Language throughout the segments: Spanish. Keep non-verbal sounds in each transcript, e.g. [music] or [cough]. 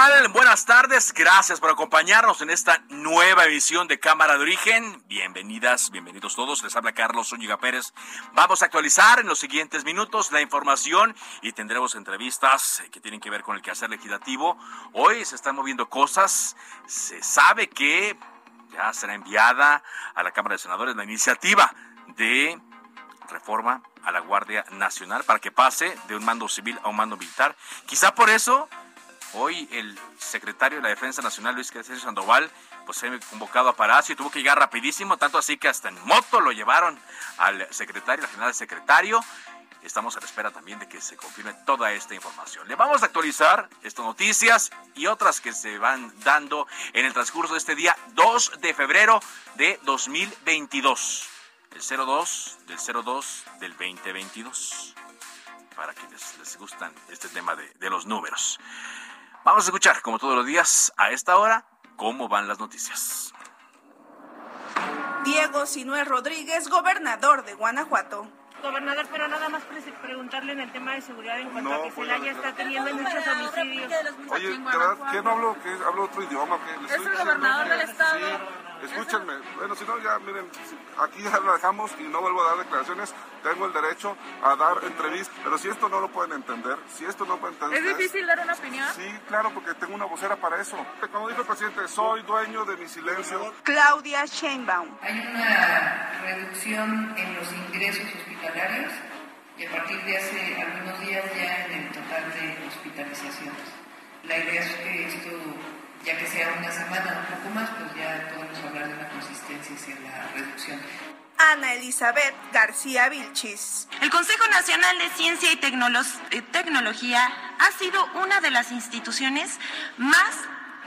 Tal? Buenas tardes. Gracias por acompañarnos en esta nueva edición de Cámara de Origen. Bienvenidas, bienvenidos todos. Les habla Carlos Zúñiga Pérez. Vamos a actualizar en los siguientes minutos la información y tendremos entrevistas que tienen que ver con el quehacer legislativo. Hoy se están moviendo cosas. Se sabe que ya será enviada a la Cámara de Senadores la iniciativa de reforma a la Guardia Nacional para que pase de un mando civil a un mando militar. Quizá por eso Hoy el secretario de la Defensa Nacional, Luis Crescencio Sandoval, pues se ha convocado a Palacio y tuvo que llegar rapidísimo, tanto así que hasta en moto lo llevaron al secretario, al general secretario. Estamos a la espera también de que se confirme toda esta información. Le vamos a actualizar estas noticias y otras que se van dando en el transcurso de este día 2 de febrero de 2022. El 02 del 02 del 2022. Para quienes les gustan este tema de, de los números. Vamos a escuchar, como todos los días, a esta hora, cómo van las noticias. Diego Sinué Rodríguez, gobernador de Guanajuato. Gobernador, pero nada más preguntarle en el tema de seguridad en cuanto a que Celaya está teniendo muchos homicidios. Oye, ¿de verdad qué no hablo? ¿Qué hablo otro idioma? ¿Qué? Es el gobernador del estado. Sí, escúchenme. Bueno, si no, ya miren, aquí ya lo dejamos y no vuelvo a dar declaraciones. Tengo el derecho a dar entrevistas, pero si esto no lo pueden entender, si esto no pueden entender... ¿Es difícil dar una opinión? Sí, claro, porque tengo una vocera para eso. Como dijo el presidente, soy dueño de mi silencio. Claudia Sheinbaum. Hay una reducción en los ingresos hospitalarios y a partir de hace algunos días ya en el total de hospitalizaciones. La idea es que esto, ya que sea una semana o un poco más, pues ya podemos hablar de una consistencia hacia la reducción. Ana Elizabeth García Vilchis. El Consejo Nacional de Ciencia y Tecnolo Tecnología ha sido una de las instituciones más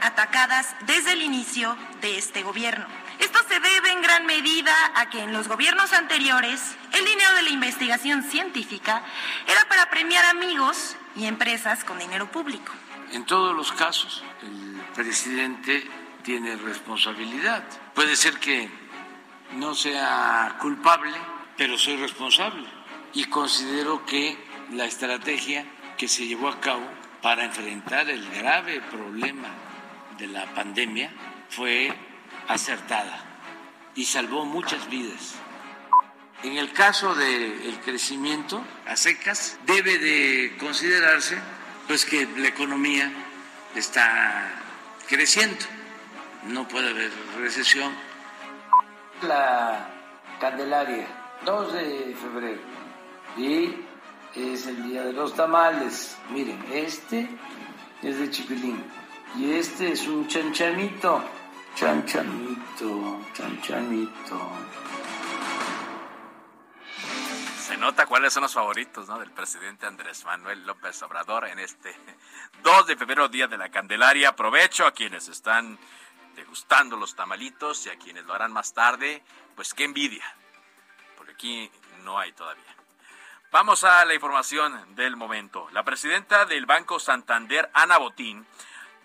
atacadas desde el inicio de este gobierno. Esto se debe en gran medida a que en los gobiernos anteriores el dinero de la investigación científica era para premiar amigos y empresas con dinero público. En todos los casos, presidente tiene responsabilidad. Puede ser que no sea culpable, pero soy responsable y considero que la estrategia que se llevó a cabo para enfrentar el grave problema de la pandemia fue acertada y salvó muchas vidas. En el caso del crecimiento a secas, debe de considerarse pues que la economía está creciendo, no puede haber recesión la Candelaria, 2 de febrero. Y es el día de los tamales. Miren, este es de chipilín. Y este es un chanchanito. Chanchanito, chanchanito. Se nota cuáles son los favoritos ¿no? del presidente Andrés Manuel López Obrador en este [laughs] 2 de febrero, Día de la Candelaria. Aprovecho a quienes están degustando los tamalitos y a quienes lo harán más tarde, pues qué envidia, porque aquí no hay todavía. Vamos a la información del momento. La presidenta del Banco Santander, Ana Botín,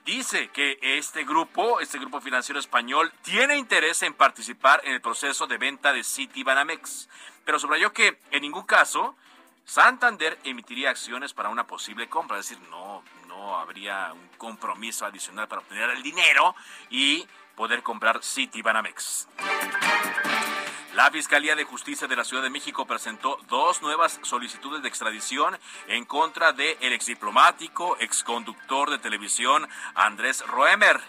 dice que este grupo, este grupo financiero español, tiene interés en participar en el proceso de venta de Citibanamex, pero subrayó que en ningún caso Santander emitiría acciones para una posible compra, es decir, no, no habría un compromiso adicional para obtener el dinero y poder comprar Citibanamex. La Fiscalía de Justicia de la Ciudad de México presentó dos nuevas solicitudes de extradición en contra del exdiplomático, exconductor de televisión Andrés Roemer,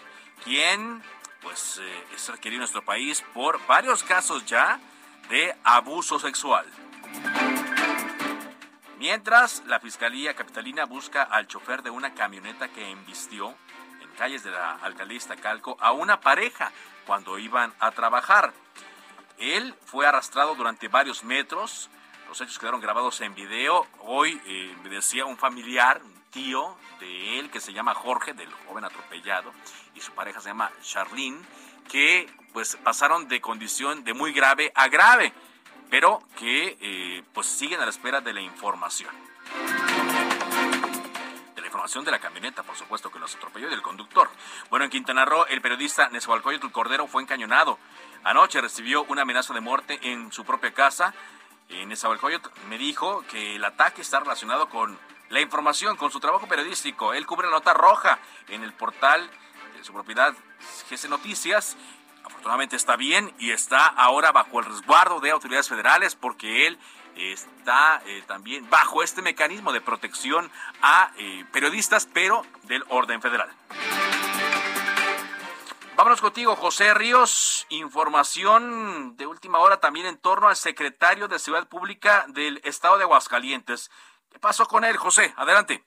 quien pues eh, es requerido en nuestro país por varios casos ya de abuso sexual. Mientras, la Fiscalía Capitalina busca al chofer de una camioneta que embistió en calles de la alcaldía Iztacalco a una pareja cuando iban a trabajar. Él fue arrastrado durante varios metros. Los hechos quedaron grabados en video. Hoy eh, me decía un familiar, un tío de él que se llama Jorge, del joven atropellado, y su pareja se llama Charlene, que pues pasaron de condición de muy grave a grave pero que eh, pues siguen a la espera de la información. De la información de la camioneta, por supuesto, que los atropelló y del conductor. Bueno, en Quintana Roo, el periodista Nezahualcóyotl Cordero fue encañonado. Anoche recibió una amenaza de muerte en su propia casa. En Nezahualcóyotl me dijo que el ataque está relacionado con la información, con su trabajo periodístico. Él cubre la nota roja en el portal de su propiedad GC Noticias afortunadamente está bien y está ahora bajo el resguardo de autoridades federales porque él está eh, también bajo este mecanismo de protección a eh, periodistas, pero del orden federal. Vámonos contigo, José Ríos. Información de última hora también en torno al secretario de Seguridad Pública del Estado de Aguascalientes. ¿Qué pasó con él, José? Adelante.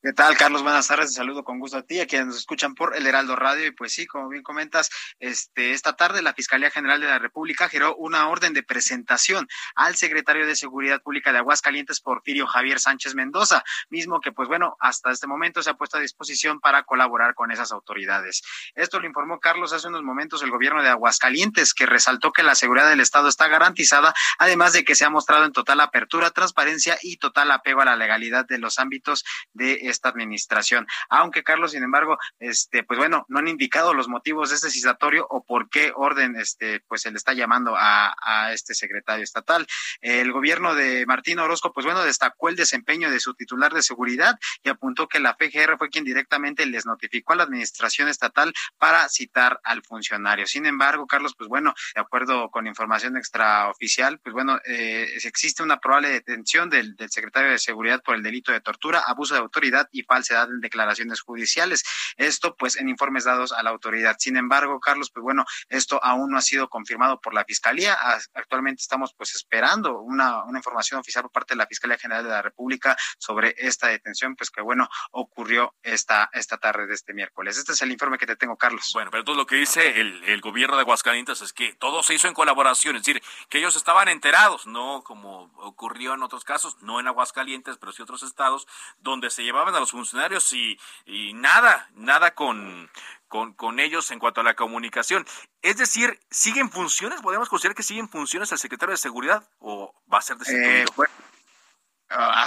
¿Qué tal, Carlos? Buenas tardes. Te saludo con gusto a ti, a quienes nos escuchan por el Heraldo Radio. Y pues sí, como bien comentas, este, esta tarde la Fiscalía General de la República giró una orden de presentación al secretario de Seguridad Pública de Aguascalientes, Porfirio Javier Sánchez Mendoza, mismo que, pues bueno, hasta este momento se ha puesto a disposición para colaborar con esas autoridades. Esto lo informó Carlos hace unos momentos el gobierno de Aguascalientes, que resaltó que la seguridad del Estado está garantizada, además de que se ha mostrado en total apertura, transparencia y total apego a la legalidad de los ámbitos de esta administración. Aunque Carlos, sin embargo, este, pues bueno, no han indicado los motivos de este citatorio o por qué orden, este, pues se le está llamando a, este secretario estatal. El gobierno de Martín Orozco, pues bueno, destacó el desempeño de su titular de seguridad y apuntó que la PGR fue quien directamente les notificó a la administración estatal para citar al funcionario. Sin embargo, Carlos, pues bueno, de acuerdo con información extraoficial, pues bueno, eh, existe una probable detención del secretario de seguridad por el delito de tortura, abuso de autoridad y falsedad en declaraciones judiciales. Esto, pues, en informes dados a la autoridad. Sin embargo, Carlos, pues bueno, esto aún no ha sido confirmado por la Fiscalía. Actualmente estamos, pues, esperando una, una información oficial por parte de la Fiscalía General de la República sobre esta detención, pues, que bueno, ocurrió esta, esta tarde de este miércoles. Este es el informe que te tengo, Carlos. Bueno, pero todo lo que dice el, el gobierno de Aguascalientes es que todo se hizo en colaboración, es decir, que ellos estaban enterados, no como ocurrió en otros casos, no en Aguascalientes, pero sí otros estados, donde se a los funcionarios y, y nada, nada con, con, con, ellos en cuanto a la comunicación. Es decir, ¿siguen funciones? ¿Podemos considerar que siguen funciones el secretario de Seguridad o va a ser destituido? Eh,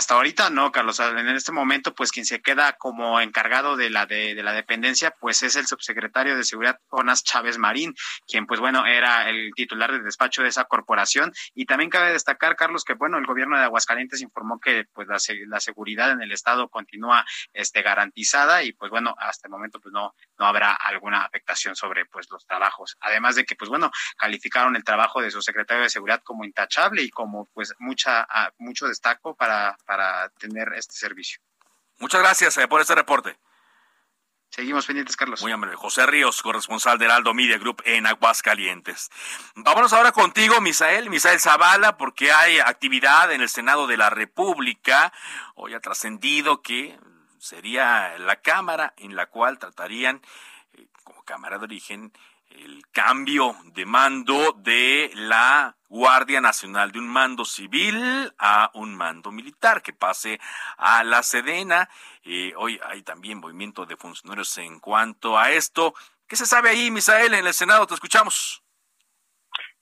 hasta ahorita no, Carlos. En este momento, pues quien se queda como encargado de la de, la dependencia, pues es el subsecretario de Seguridad, Jonas Chávez Marín, quien, pues bueno, era el titular de despacho de esa corporación. Y también cabe destacar, Carlos, que bueno, el gobierno de Aguascalientes informó que pues la, la seguridad en el estado continúa este garantizada y pues bueno, hasta el momento pues no no habrá alguna afectación sobre pues los trabajos. Además de que pues bueno, calificaron el trabajo de su secretario de Seguridad como intachable y como pues mucha ah, mucho destaco para para, tener este servicio. Muchas gracias eh, por este reporte. Seguimos pendientes, Carlos. Muy amable. José Ríos, corresponsal del Aldo Media Group en Aguascalientes. Vámonos ahora contigo, Misael, Misael Zavala, porque hay actividad en el Senado de la República. Hoy ha trascendido que sería la Cámara en la cual tratarían, eh, como Cámara de Origen, el cambio de mando de la Guardia Nacional, de un mando civil a un mando militar, que pase a la Sedena. Eh, hoy hay también movimiento de funcionarios en cuanto a esto. ¿Qué se sabe ahí, Misael, en el Senado? Te escuchamos.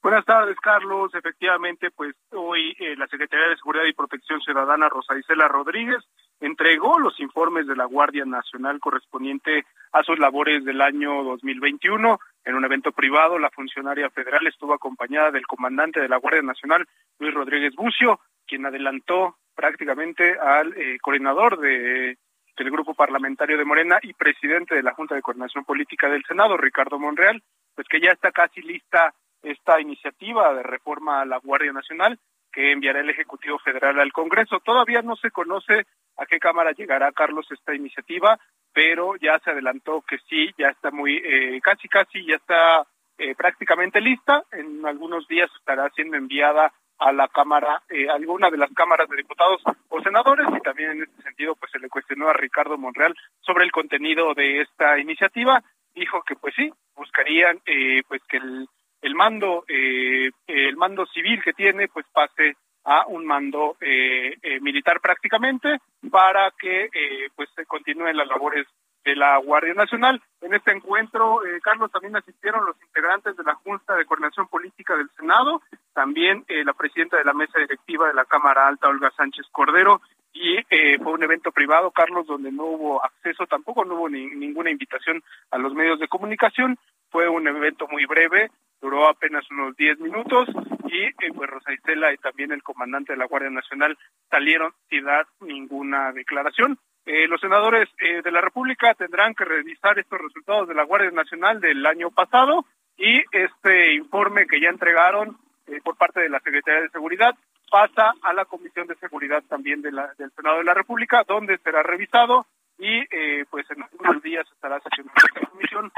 Buenas tardes, Carlos. Efectivamente, pues hoy eh, la Secretaría de Seguridad y Protección Ciudadana, Rosa Isela Rodríguez, entregó los informes de la Guardia Nacional correspondiente a sus labores del año 2021. En un evento privado, la funcionaria federal estuvo acompañada del comandante de la Guardia Nacional, Luis Rodríguez Bucio, quien adelantó prácticamente al eh, coordinador de, del grupo parlamentario de Morena y presidente de la Junta de Coordinación Política del Senado, Ricardo Monreal, pues que ya está casi lista esta iniciativa de reforma a la Guardia Nacional que enviará el Ejecutivo Federal al Congreso. Todavía no se conoce a qué Cámara llegará, Carlos, esta iniciativa, pero ya se adelantó que sí, ya está muy, eh, casi, casi, ya está eh, prácticamente lista. En algunos días estará siendo enviada a la Cámara, eh, alguna de las cámaras de diputados o senadores, y también en este sentido, pues se le cuestionó a Ricardo Monreal sobre el contenido de esta iniciativa. Dijo que, pues sí, buscarían, eh, pues que el, el mando, eh, el mando civil que tiene, pues pase a un mando eh, eh, militar prácticamente para que eh, pues se continúen las labores de la Guardia Nacional. En este encuentro, eh, Carlos, también asistieron los integrantes de la Junta de Coordinación Política del Senado, también la presidenta de la mesa directiva de la Cámara Alta, Olga Sánchez Cordero, y eh, fue un evento privado, Carlos, donde no hubo acceso, tampoco no hubo ni, ninguna invitación a los medios de comunicación, fue un evento muy breve, duró apenas unos 10 minutos y eh, pues Rosa Isela y también el comandante de la Guardia Nacional salieron sin dar ninguna declaración. Eh, los senadores eh, de la República tendrán que revisar estos resultados de la Guardia Nacional del año pasado y este informe que ya entregaron eh, por parte de la Secretaría de Seguridad pasa a la Comisión de Seguridad también de la, del Senado de la República, donde será revisado y eh, pues en algunos días estará sesionando esta comisión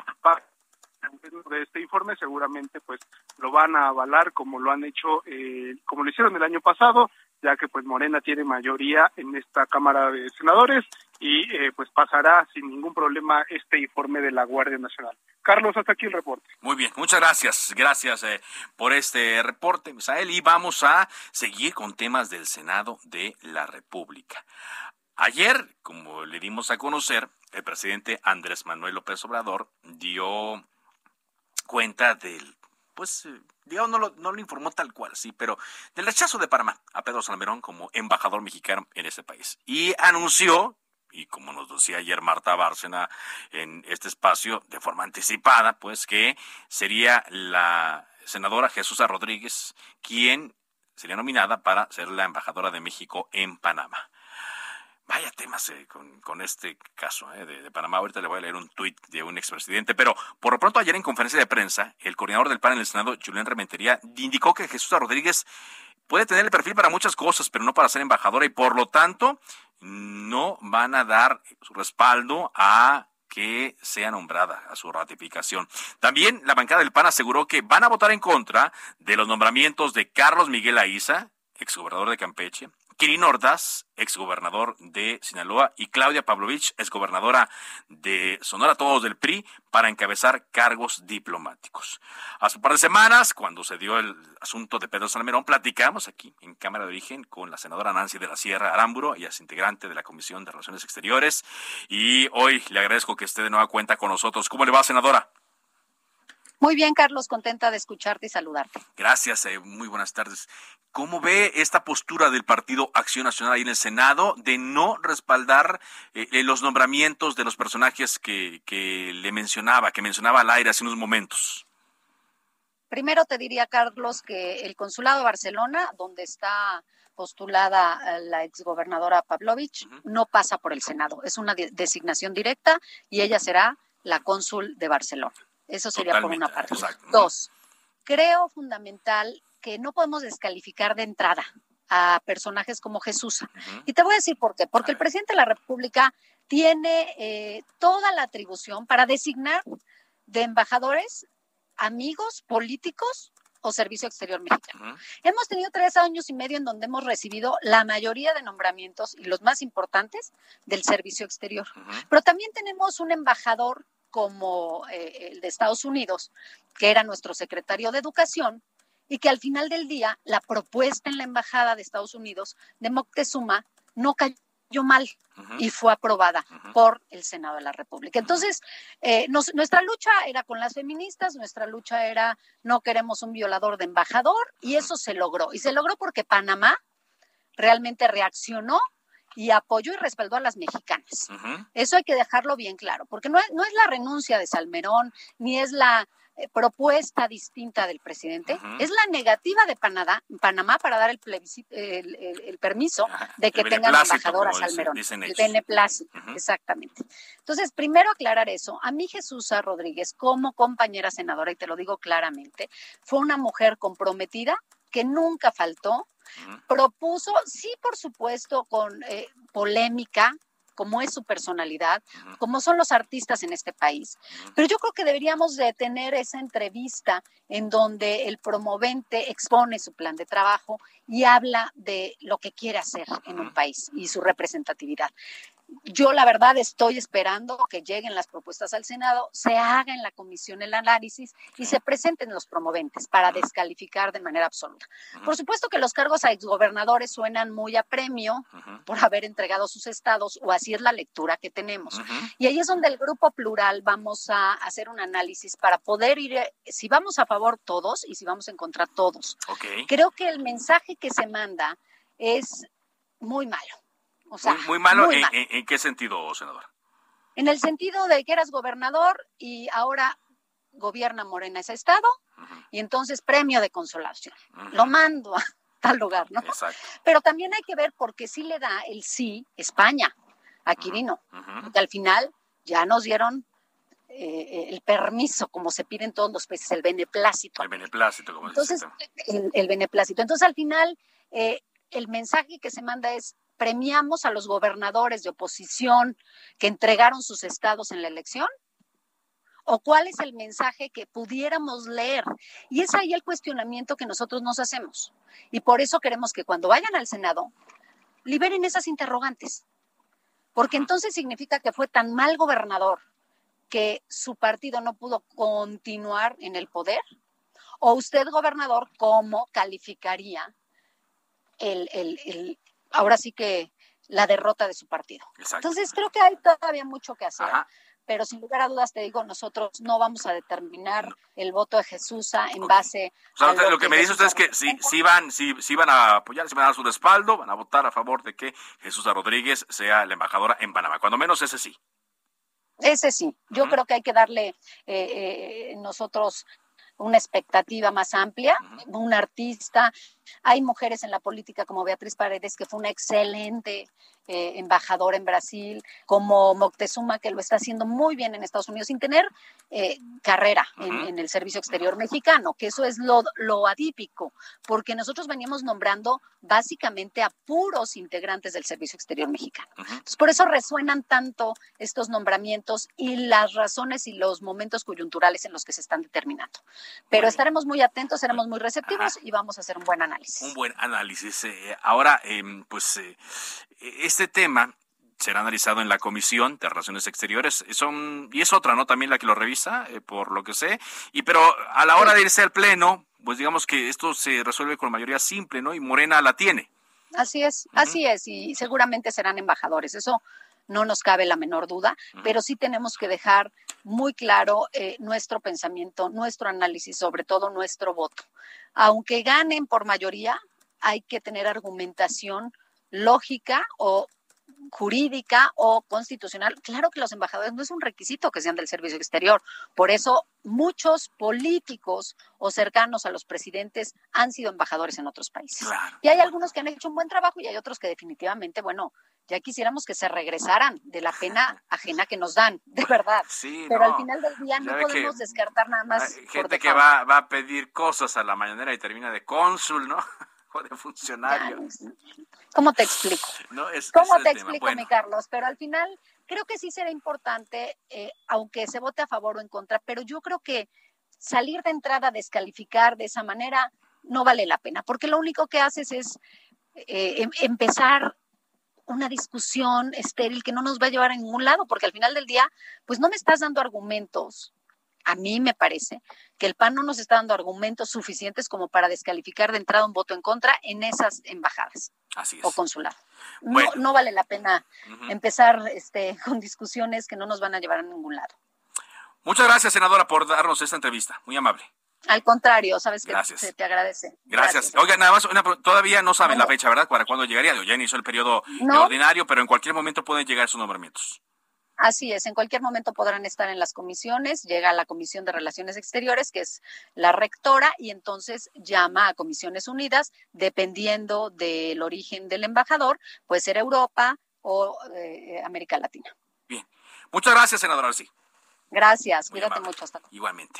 de este informe seguramente pues lo van a avalar como lo han hecho eh, como lo hicieron el año pasado ya que pues Morena tiene mayoría en esta Cámara de Senadores y eh, pues pasará sin ningún problema este informe de la Guardia Nacional. Carlos, hasta aquí el reporte. Muy bien, muchas gracias. Gracias eh, por este reporte, Misael. Y vamos a seguir con temas del Senado de la República. Ayer, como le dimos a conocer, el presidente Andrés Manuel López Obrador dio cuenta del, pues, eh, digamos, no lo, no lo informó tal cual, sí, pero del rechazo de Panamá a Pedro Salmerón como embajador mexicano en ese país. Y anunció, y como nos decía ayer Marta Bárcena en este espacio de forma anticipada, pues que sería la senadora Jesús Rodríguez quien sería nominada para ser la embajadora de México en Panamá. Vaya temas eh, con, este caso eh, de, de, Panamá. Ahorita le voy a leer un tuit de un expresidente. Pero por lo pronto, ayer en conferencia de prensa, el coordinador del PAN en el Senado, Julián Rementería, indicó que Jesús Rodríguez puede tener el perfil para muchas cosas, pero no para ser embajadora y por lo tanto no van a dar su respaldo a que sea nombrada a su ratificación. También la bancada del PAN aseguró que van a votar en contra de los nombramientos de Carlos Miguel Aiza, exgobernador de Campeche, Quirino Ordaz, exgobernador de Sinaloa, y Claudia Pavlovich, exgobernadora de Sonora, todos del PRI, para encabezar cargos diplomáticos. Hace un par de semanas, cuando se dio el asunto de Pedro Salmerón, platicamos aquí en Cámara de Origen con la senadora Nancy de la Sierra Aramburo, ella es integrante de la Comisión de Relaciones Exteriores, y hoy le agradezco que esté de nueva cuenta con nosotros. ¿Cómo le va, senadora? Muy bien, Carlos, contenta de escucharte y saludarte. Gracias, eh, muy buenas tardes. ¿Cómo ve esta postura del Partido Acción Nacional ahí en el Senado de no respaldar eh, los nombramientos de los personajes que, que le mencionaba, que mencionaba al aire hace unos momentos? Primero te diría, Carlos, que el consulado de Barcelona, donde está postulada la exgobernadora Pavlovich, uh -huh. no pasa por el Senado. Es una de designación directa y ella será la cónsul de Barcelona. Eso sería Totalmente, por una parte. Exacto. Dos, creo fundamental que no podemos descalificar de entrada a personajes como Jesús. Uh -huh. Y te voy a decir por qué. Porque el presidente de la República tiene eh, toda la atribución para designar de embajadores amigos políticos o Servicio Exterior Mexicano. Uh -huh. Hemos tenido tres años y medio en donde hemos recibido la mayoría de nombramientos y los más importantes del Servicio Exterior. Uh -huh. Pero también tenemos un embajador como eh, el de Estados Unidos, que era nuestro secretario de Educación, y que al final del día la propuesta en la Embajada de Estados Unidos de Moctezuma no cayó mal uh -huh. y fue aprobada uh -huh. por el Senado de la República. Entonces, eh, nos, nuestra lucha era con las feministas, nuestra lucha era no queremos un violador de embajador y eso se logró. Y se logró porque Panamá realmente reaccionó y apoyó y respaldó a las mexicanas. Uh -huh. Eso hay que dejarlo bien claro, porque no es, no es la renuncia de Salmerón, ni es la eh, propuesta distinta del presidente, uh -huh. es la negativa de Panamá, Panamá para dar el, el, el, el permiso de que tengan embajadora Salmerón. Dicen, dicen el beneplácito, uh -huh. exactamente. Entonces, primero aclarar eso. A mí Jesús Rodríguez, como compañera senadora, y te lo digo claramente, fue una mujer comprometida que nunca faltó, propuso, sí, por supuesto, con eh, polémica, como es su personalidad, como son los artistas en este país. Pero yo creo que deberíamos de tener esa entrevista en donde el promovente expone su plan de trabajo y habla de lo que quiere hacer en un país y su representatividad. Yo la verdad estoy esperando que lleguen las propuestas al Senado, se haga en la comisión el análisis y se presenten los promoventes para descalificar de manera absoluta. Por supuesto que los cargos a exgobernadores suenan muy a premio por haber entregado sus estados o así es la lectura que tenemos. Y ahí es donde el grupo plural vamos a hacer un análisis para poder ir, eh, si vamos a favor todos y si vamos en contra todos. Creo que el mensaje que se manda es muy malo muy, malo, ¿En, qué sentido, senador? En el sentido de que eras gobernador y ahora gobierna Morena ese estado y entonces premio de consolación. Lo mando a [laughs] tal lugar, ¿no? Exacto. Pero también hay que ver por qué sí le da el sí España a Quirino, porque al final ya nos dieron eh, el permiso, como se piden todos los países, el beneplácito. El beneplácito, como Entonces, el, el, beneplácito. Entonces, al final, eh, el mensaje que se manda es, premiamos a los gobernadores de oposición que entregaron sus estados en la elección? ¿O cuál es el mensaje que pudiéramos leer? Y es ahí el cuestionamiento que nosotros nos hacemos. Y por eso queremos que cuando vayan al Senado, liberen esas interrogantes. Porque entonces significa que fue tan mal gobernador que su partido no pudo continuar en el poder. O usted, gobernador, ¿cómo calificaría el, el, ahora sí que la derrota de su partido. Entonces creo que hay todavía mucho que hacer. Pero sin lugar a dudas te digo, nosotros no vamos a determinar el voto de Jesús en base a lo, que, me dice usted es que si, si van, si, si van a apoyar, si van a dar su respaldo, van a votar a favor de que Jesús Rodríguez sea la embajadora en Panamá. Cuando menos ese sí. Ese sí, yo creo que hay que darle eh, eh, nosotros una expectativa más amplia, un artista. Hay mujeres en la política como Beatriz Paredes, que fue una excelente eh, embajador en Brasil, como Moctezuma, que lo está haciendo muy bien en Estados Unidos, sin tener eh, carrera en, el servicio exterior mexicano, que eso es lo, lo atípico, porque nosotros veníamos nombrando básicamente a puros integrantes del servicio exterior mexicano. Entonces, por eso resuenan tanto estos nombramientos y las razones y los momentos coyunturales en los que se están determinando. Pero estaremos muy atentos, seremos muy receptivos y vamos a hacer un buen análisis. Un buen análisis. Eh, ahora, em, pues este tema será analizado en la Comisión de Relaciones Exteriores. Son, y es otra, ¿no? También la que lo revisa, eh, por lo que sé. Y pero a la hora de irse al Pleno, pues digamos que esto se resuelve con mayoría simple, ¿no? Y Morena la tiene. Así es, así es. Y seguramente serán embajadores. Eso no nos cabe la menor duda, pero sí tenemos que dejar muy claro eh, nuestro pensamiento, nuestro análisis, sobre todo nuestro voto. Aunque ganen por mayoría, hay que tener argumentación lógica o jurídica o constitucional. Claro que los embajadores no es un requisito que sean del servicio exterior. Por eso muchos políticos o cercanos a los presidentes han sido embajadores en otros países. Y hay algunos que han hecho un buen trabajo y hay otros que definitivamente, bueno, ya quisiéramos que se regresaran de la pena ajena que nos dan, de verdad. Pero al final del día no podemos descartar nada más. gente que va, va a pedir cosas a la mañanera y termina de cónsul, ¿no? [laughs] de funcionario. ¿Cómo te explico? ¿Cómo te explico, mi Carlos? Pero al final creo que sí será importante, eh, aunque se vote a favor o en contra, pero yo creo que salir de entrada a descalificar de esa manera no vale la pena, porque lo único que haces es eh, em, empezar una discusión estéril que no nos va a llevar a ningún lado, porque al final del día, pues no me estás dando argumentos a mí me parece que el PAN no nos está dando argumentos suficientes como para descalificar de entrada un voto en contra en esas embajadas o consulados. No, vale la pena empezar este, [laughs] con discusiones que no nos van a llevar a ningún lado. Muchas gracias, senadora, por darnos esta entrevista. Muy amable. Al contrario, sabes que se te agradece. Gracias. Oiga, nada más, todavía no saben la fecha, ¿verdad? Para cuándo llegaría. Ya inició el periodo ordinario, pero en cualquier momento pueden llegar sus nombramientos. Así es, en cualquier momento podrán estar en las comisiones, llega la Comisión de Relaciones Exteriores, que es la rectora, y entonces llama a Comisiones Unidas, dependiendo del origen del embajador, puede ser Europa o eh, América Latina. Bien, muchas gracias, senadora sí. Gracias, cuídate mucho. Hasta Igualmente.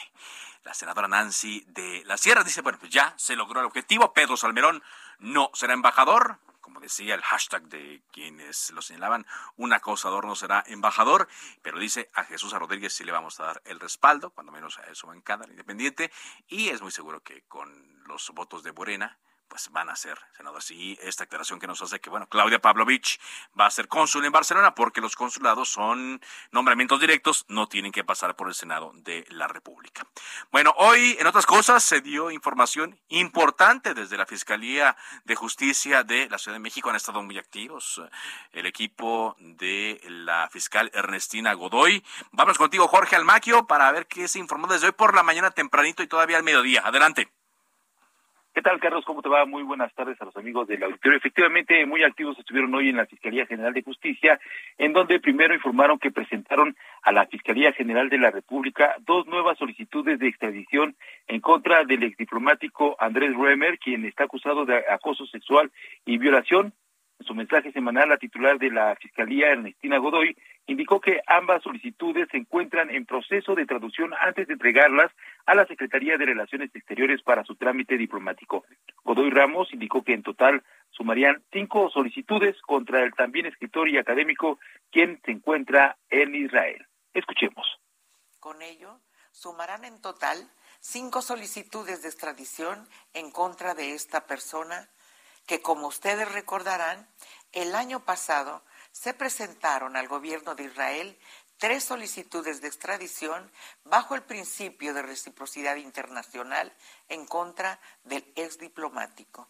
La senadora Nancy de la Sierra dice, bueno, pues ya se logró el objetivo. Pedro Salmerón no será embajador como decía el hashtag de quienes lo señalaban, un acosador no será embajador, pero dice a Jesús Rodríguez sí le vamos a dar el respaldo, cuando menos a su bancada independiente, y es muy seguro que con los votos de Morena, pues van a ser, senador. Sí, esta aclaración que nos hace que, bueno, Claudia Pavlovich va a ser cónsul en Barcelona porque los consulados son nombramientos directos, no tienen que pasar por el Senado de la República. Bueno, hoy, en otras cosas, se dio información importante desde la Fiscalía de Justicia de la Ciudad de México. Han estado muy activos el equipo de la fiscal Ernestina Godoy. Vamos contigo, Jorge Almaquio, para ver qué se informó desde hoy por la mañana tempranito y todavía al mediodía. Adelante. ¿Qué tal, Carlos? ¿Cómo te va? Muy buenas tardes a los amigos del auditorio. Efectivamente, muy activos estuvieron hoy en la Fiscalía General de Justicia, en donde primero informaron que presentaron a la Fiscalía General de la República dos nuevas solicitudes de extradición en contra del exdiplomático Andrés Remer, quien está acusado de acoso sexual y violación. En su mensaje semanal, la titular de la Fiscalía, Ernestina Godoy, indicó que ambas solicitudes se encuentran en proceso de traducción antes de entregarlas a la Secretaría de Relaciones Exteriores para su trámite diplomático. Godoy Ramos indicó que en total sumarían cinco solicitudes contra el también escritor y académico quien se encuentra en Israel. Escuchemos. Con ello, sumarán en total cinco solicitudes de extradición en contra de esta persona que, como ustedes recordarán, el año pasado se presentaron al gobierno de Israel tres solicitudes de extradición bajo el principio de reciprocidad internacional en contra del ex diplomático.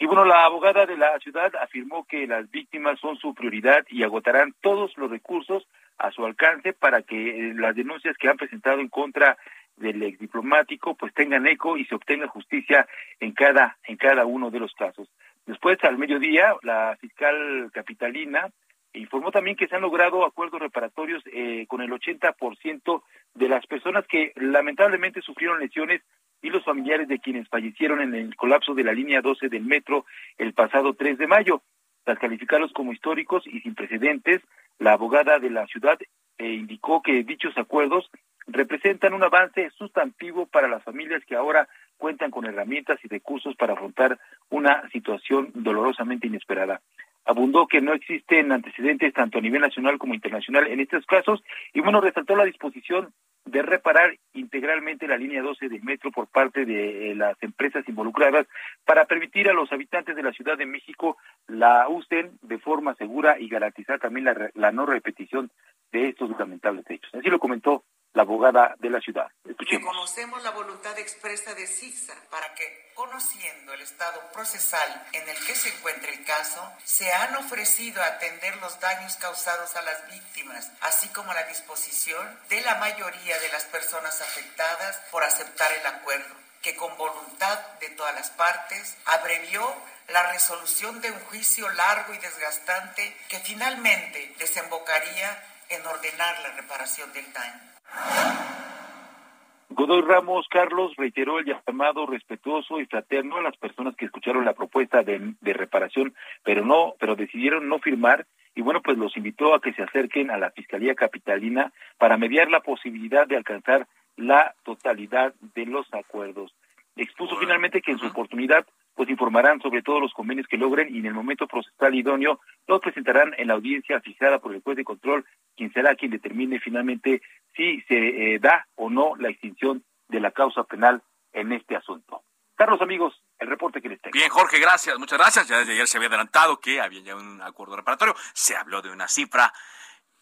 Y bueno, la abogada de la ciudad afirmó que las víctimas son su prioridad y agotarán todos los recursos a su alcance para que eh, las denuncias que han presentado en contra del ex diplomático pues tengan eco y se obtenga justicia en cada en cada uno de los casos. Después, al mediodía, la fiscal capitalina informó también que se han logrado acuerdos reparatorios eh, con el 80% de las personas que lamentablemente sufrieron lesiones y los familiares de quienes fallecieron en el colapso de la línea 12 del metro el pasado 3 de mayo. Tras calificarlos como históricos y sin precedentes, la abogada de la ciudad eh, indicó que dichos acuerdos representan un avance sustantivo para las familias que ahora cuentan con herramientas y recursos para afrontar una situación dolorosamente inesperada. Abundó que no existen antecedentes tanto a nivel nacional como internacional en estos casos y bueno, resaltó la disposición de reparar integralmente la línea 12 del metro por parte de eh, las empresas involucradas para permitir a los habitantes de la Ciudad de México la usen de forma segura y garantizar también la, la no repetición de estos lamentables hechos. Así lo comentó la abogada de la ciudad. Reconocemos la voluntad expresa de CISA para que, conociendo el estado procesal en el que se encuentra el caso, se han ofrecido a atender los daños causados a las víctimas, así como la disposición de la mayoría de las personas afectadas por aceptar el acuerdo, que con voluntad de todas las partes abrevió la resolución de un juicio largo y desgastante que finalmente desembocaría en ordenar la reparación del daño. Godoy Ramos Carlos reiteró el llamado respetuoso y fraterno a las personas que escucharon la propuesta de, de, reparación, pero no, pero decidieron no firmar y bueno, pues los invitó a que se acerquen a la Fiscalía Capitalina para mediar la posibilidad de alcanzar la totalidad de los acuerdos. Expuso finalmente que en su oportunidad pues informarán sobre todos los convenios que logren y en el momento procesal idóneo los presentarán en la audiencia fijada por el juez de control, quien será quien determine finalmente si se eh, da o no la extinción de la causa penal en este asunto. Carlos, amigos, el reporte que les tengo. Bien, Jorge, gracias, muchas gracias. Ya desde ayer se había adelantado que había ya un acuerdo reparatorio. Se habló de una cifra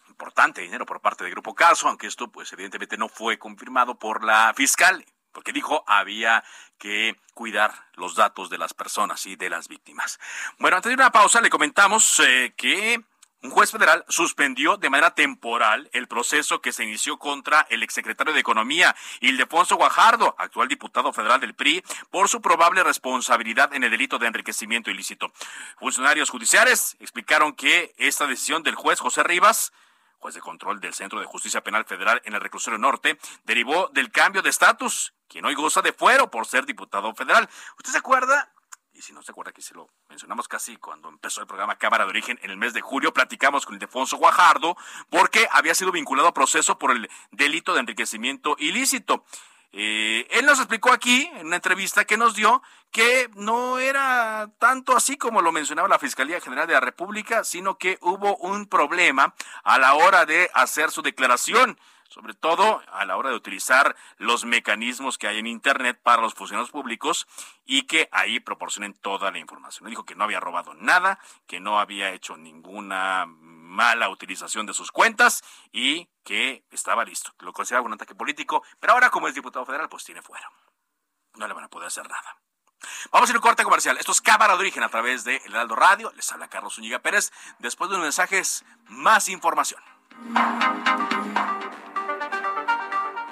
importante de dinero por parte del Grupo Caso, aunque esto, pues, evidentemente no fue confirmado por la fiscal porque dijo había que cuidar los datos de las personas y de las víctimas. Bueno, antes de una pausa le comentamos eh, que un juez federal suspendió de manera temporal el proceso que se inició contra el exsecretario de Economía, Ildefonso Guajardo, actual diputado federal del PRI, por su probable responsabilidad en el delito de enriquecimiento ilícito. Funcionarios judiciales explicaron que esta decisión del juez José Rivas juez de control del Centro de Justicia Penal Federal en el Reclusorio Norte, derivó del cambio de estatus, quien hoy goza de fuero por ser diputado federal. ¿Usted se acuerda? y si no se acuerda que se lo mencionamos casi cuando empezó el programa Cámara de Origen en el mes de julio, platicamos con Ildefonso Guajardo porque había sido vinculado a proceso por el delito de enriquecimiento ilícito. Eh, él nos explicó aquí, en una entrevista que nos dio, que no era tanto así como lo mencionaba la Fiscalía General de la República, sino que hubo un problema a la hora de hacer su declaración sobre todo a la hora de utilizar los mecanismos que hay en Internet para los funcionarios públicos y que ahí proporcionen toda la información. Dijo que no había robado nada, que no había hecho ninguna mala utilización de sus cuentas y que estaba listo. Lo consideraba un ataque político, pero ahora como es diputado federal, pues tiene fuera. No le van a poder hacer nada. Vamos a ir a un corte comercial. Esto es Cámara de Origen a través de El Heraldo Radio. Les habla Carlos Zúñiga Pérez. Después de unos mensajes, más información.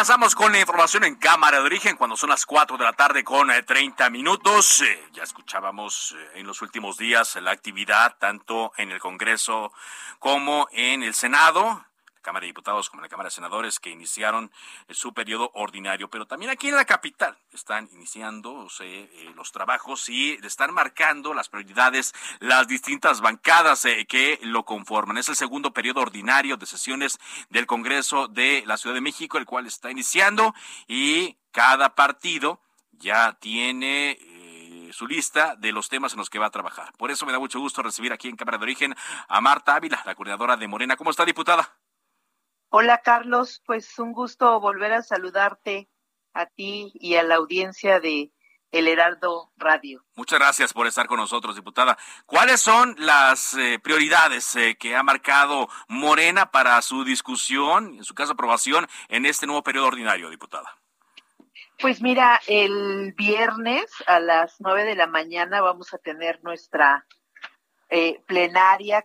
Avanzamos con la información en Cámara de Origen cuando son las 4 de la tarde con 30 eh, minutos. Eh, ya escuchábamos eh, en los últimos días la actividad tanto en el Congreso como en el Senado Cámara de Diputados como la Cámara de Senadores que iniciaron su periodo ordinario, pero también aquí en la capital están iniciando eh, los trabajos y están marcando las prioridades las distintas bancadas eh, que lo conforman. Es el segundo periodo ordinario de sesiones del Congreso de la Ciudad de México, el cual está iniciando y cada partido ya tiene eh, su lista de los temas en los que va a trabajar. Por eso me da mucho gusto recibir aquí en Cámara de Origen a Marta Ávila, la coordinadora de Morena. ¿Cómo está, diputada? Hola Carlos, pues un gusto volver a saludarte a ti y a la audiencia de El Heraldo Radio. Muchas gracias por estar con nosotros, diputada. ¿Cuáles son las eh, prioridades eh, que ha marcado Morena para su discusión, en su caso aprobación, en este nuevo periodo ordinario, diputada? Pues mira, el viernes a las nueve de la mañana vamos a tener nuestra eh, plenaria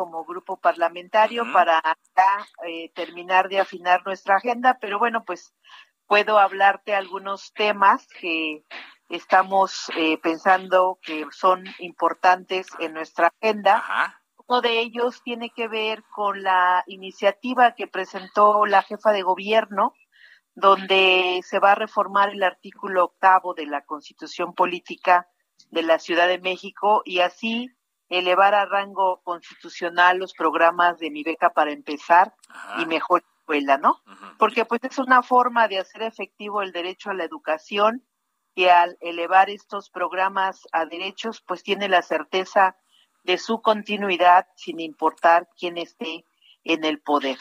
Como grupo parlamentario para eh, terminar de afinar nuestra agenda, pero bueno, pues puedo hablarte algunos temas que estamos eh, pensando que son importantes en nuestra agenda. Uno de ellos tiene que ver con la iniciativa que presentó la jefa de gobierno, donde se va a reformar el artículo octavo de la Constitución Política de la Ciudad de México y así elevar a rango constitucional los programas de mi beca para empezar y mejor escuela, ¿no? Porque pues es una forma de hacer efectivo el derecho a la educación y al elevar estos programas a derechos pues tiene la certeza de su continuidad sin importar quién esté en el poder.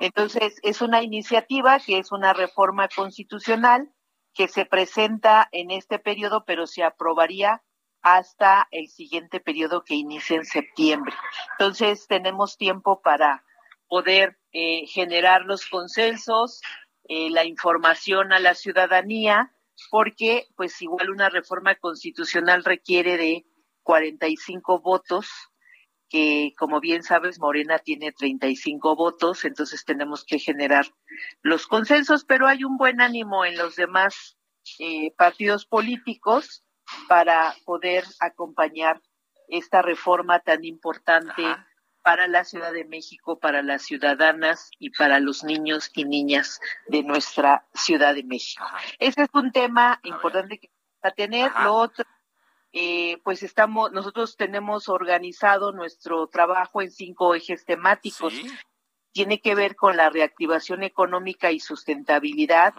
Entonces, es una iniciativa que es una reforma constitucional que se presenta en este periodo, pero se aprobaría hasta el siguiente periodo que inicia en septiembre. Entonces, tenemos tiempo para poder eh, generar los consensos, eh, la información a la ciudadanía, porque pues igual una reforma constitucional requiere de 45 votos, que como bien sabes, Morena tiene 35 votos, entonces tenemos que generar los consensos, pero hay un buen ánimo en los demás eh, partidos políticos para poder acompañar esta reforma tan importante para la Ciudad de México, para las ciudadanas y para los niños y niñas de nuestra Ciudad de México. Ese es un tema importante que a tener. Lo otro, eh, pues estamos, nosotros tenemos organizado nuestro trabajo en cinco ejes temáticos. Tiene que ver con la reactivación económica y sustentabilidad,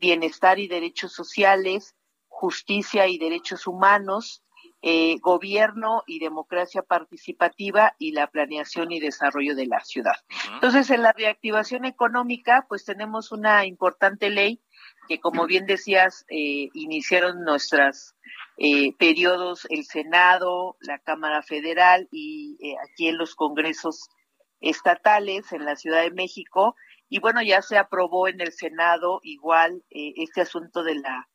bienestar y derechos sociales, justicia y derechos humanos, eh, gobierno y democracia participativa y la planeación y desarrollo de la ciudad. Entonces, en la reactivación económica, pues tenemos una importante ley que, como bien decías, eh, iniciaron nuestros eh, periodos el Senado, la Cámara Federal y aquí en los congresos estatales en la Ciudad de México. Y bueno, ya se aprobó en el Senado igual este asunto de la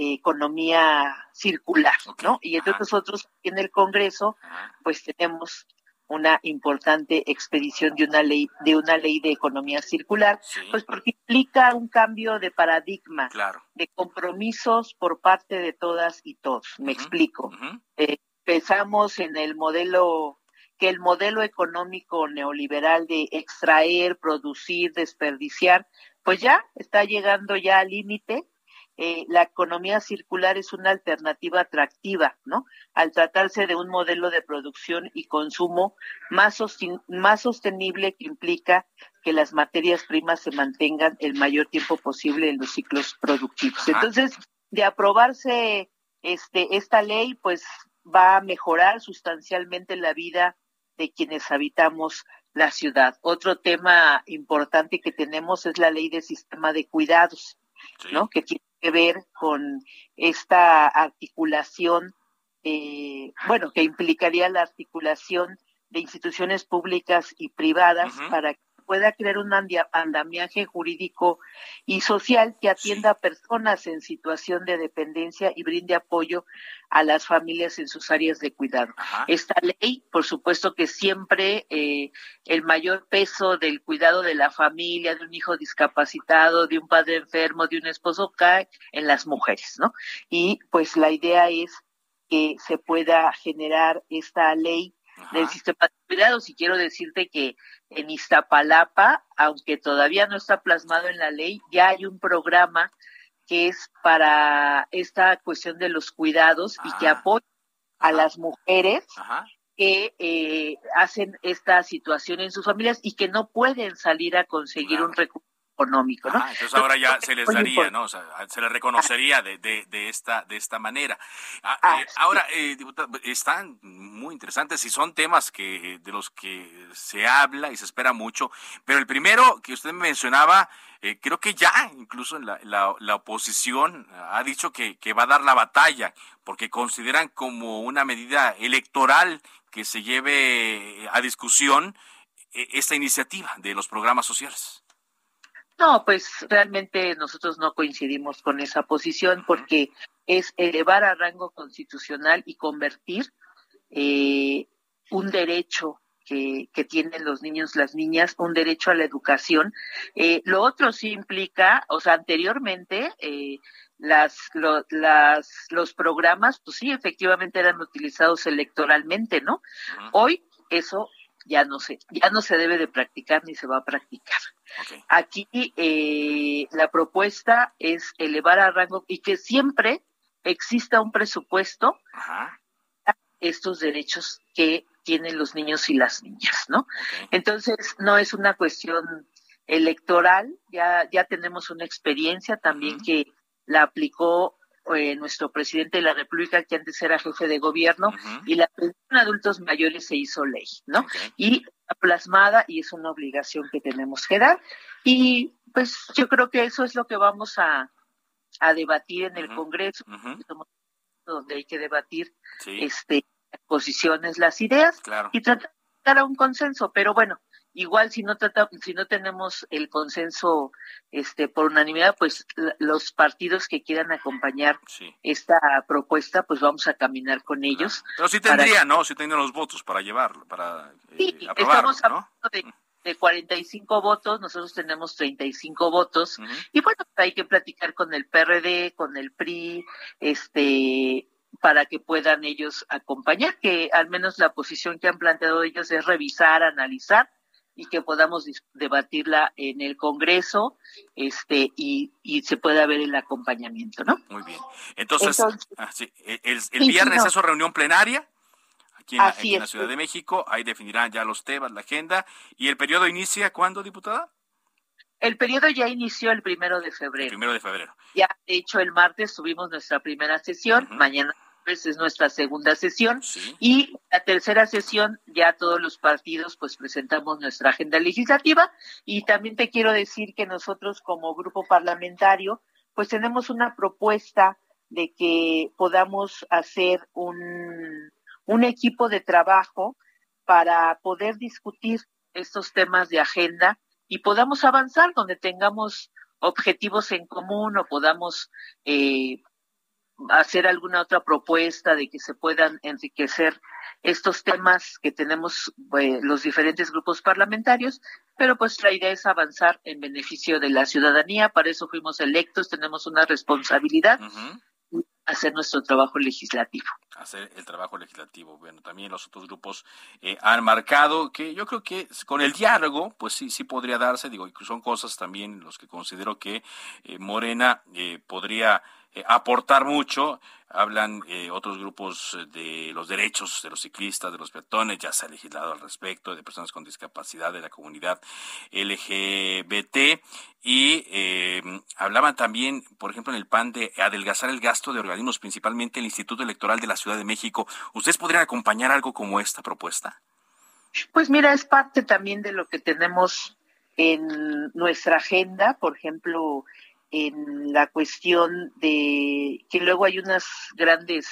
economía circular, ¿no? Y entonces nosotros en el Congreso, pues tenemos una importante expedición de una ley de una ley de economía circular, pues porque implica un cambio de paradigma, de compromisos por parte de todas y todos. Me explico. Eh, pensamos en el modelo que el modelo económico neoliberal de extraer, producir, desperdiciar, pues ya está llegando ya al límite eh, la economía circular es una alternativa atractiva, ¿no? Al tratarse de un modelo de producción y consumo más, más sostenible que implica que las materias primas se mantengan el mayor tiempo posible en los ciclos productivos. Entonces, de aprobarse este, esta ley, pues va a mejorar sustancialmente la vida de quienes habitamos la ciudad. Otro tema importante que tenemos es la ley de sistema de cuidados, ¿no? Que tiene que ver con esta articulación, eh, bueno, que implicaría la articulación de instituciones públicas y privadas para que pueda crear un andamiaje jurídico y social que atienda a personas en situación de dependencia y brinde apoyo a las familias en sus áreas de cuidado. Esta ley, por supuesto que siempre eh, el mayor peso del cuidado de la familia, de un hijo discapacitado, de un padre enfermo, de un esposo, cae en las mujeres, ¿no? Y pues la idea es que se pueda generar esta ley del sistema de cuidados y quiero decirte que en Iztapalapa, aunque todavía no está plasmado en la ley, ya hay un programa que es para esta cuestión de los cuidados y que ah. apoya a las mujeres que eh, hacen esta situación en sus familias y que no pueden salir a conseguir un recurso económico, ¿no? entonces ahora ya se les daría, ¿no? O sea, se les reconocería de, de, de esta de esta manera. Ah, eh, ahora, eh, están muy interesantes y son temas que de los que se habla y se espera mucho, pero el primero que usted mencionaba, eh, creo que ya incluso la, la, la oposición ha dicho que, que va a dar la batalla porque consideran como una medida electoral que se lleve a discusión esta iniciativa de los programas sociales. No, pues realmente nosotros no coincidimos con esa posición porque es elevar a rango constitucional y convertir eh, un derecho que, tienen los niños, las niñas, un derecho a la educación. Eh, lo otro sí implica, o sea, anteriormente eh, las, las, los programas, pues sí, efectivamente eran utilizados electoralmente, ¿no? Hoy eso ya no se, ya no se debe de practicar ni se va a practicar. Aquí eh, la propuesta es elevar a rango y que siempre exista un presupuesto a estos derechos que tienen los niños y las niñas, ¿no? Entonces, no es una cuestión electoral, ya, ya tenemos una experiencia también que la aplicó eh, nuestro presidente de la República, que antes era jefe de gobierno, y la pensión de adultos mayores se hizo ley, ¿no? Y plasmada y es una obligación que tenemos que dar. Y pues yo creo que eso es lo que vamos a, a debatir en el Congreso, donde hay que debatir este posiciones, las ideas y tratar a un consenso. Pero bueno, igual si no trata, si no tenemos el consenso este por unanimidad pues los partidos que quieran acompañar esta propuesta pues vamos a caminar con ellos pero sí tendría no sí tendrían los votos para llevarlo para eh, sí, estamos hablando de, de 45 votos nosotros tenemos 35 votos. Y bueno hay que platicar con el PRD con el PRI este para que puedan ellos acompañar, que al menos la posición que han planteado ellos es revisar, analizar y que podamos debatirla en el Congreso este y, y se pueda ver el acompañamiento, ¿no? Muy bien. Entonces, ah, e, el, viernes es su reunión plenaria aquí en, la, Ciudad de México, ahí definirán ya los temas, la agenda. ¿Y el periodo inicia cuándo, diputada? El periodo ya inició el primero de febrero. El primero de febrero. Ya, de hecho, el martes tuvimos nuestra primera sesión, mañana es nuestra segunda sesión. Y la tercera sesión ya todos los partidos pues presentamos nuestra agenda legislativa. Y también te quiero decir que nosotros como grupo parlamentario pues tenemos una propuesta de que podamos hacer un, un equipo de trabajo para poder discutir estos temas de agenda y podamos avanzar donde tengamos objetivos en común o podamos eh, hacer alguna otra propuesta de que se puedan enriquecer estos temas que tenemos eh, los diferentes grupos parlamentarios, pero pues la idea es avanzar en beneficio de la ciudadanía, para eso fuimos electos, tenemos una responsabilidad. hacer nuestro trabajo legislativo. Hacer el trabajo legislativo. Bueno, también los otros grupos eh, han marcado que yo creo que con el diálogo, pues sí, sí podría darse, digo, son cosas también los que considero que eh, Morena podría eh, aportar mucho. Hablan eh, otros grupos de los derechos de los ciclistas, de los peatones, ya se ha legislado al respecto, de personas con discapacidad, de la comunidad LGBT. Y eh, hablaban también, por ejemplo, en el PAN de adelgazar el gasto de organismos, principalmente el Instituto Electoral de la Ciudad de México. ¿Ustedes podrían acompañar algo como esta propuesta? Pues mira, es parte también de lo que tenemos en nuestra agenda, por ejemplo, en la cuestión de que luego hay unas grandes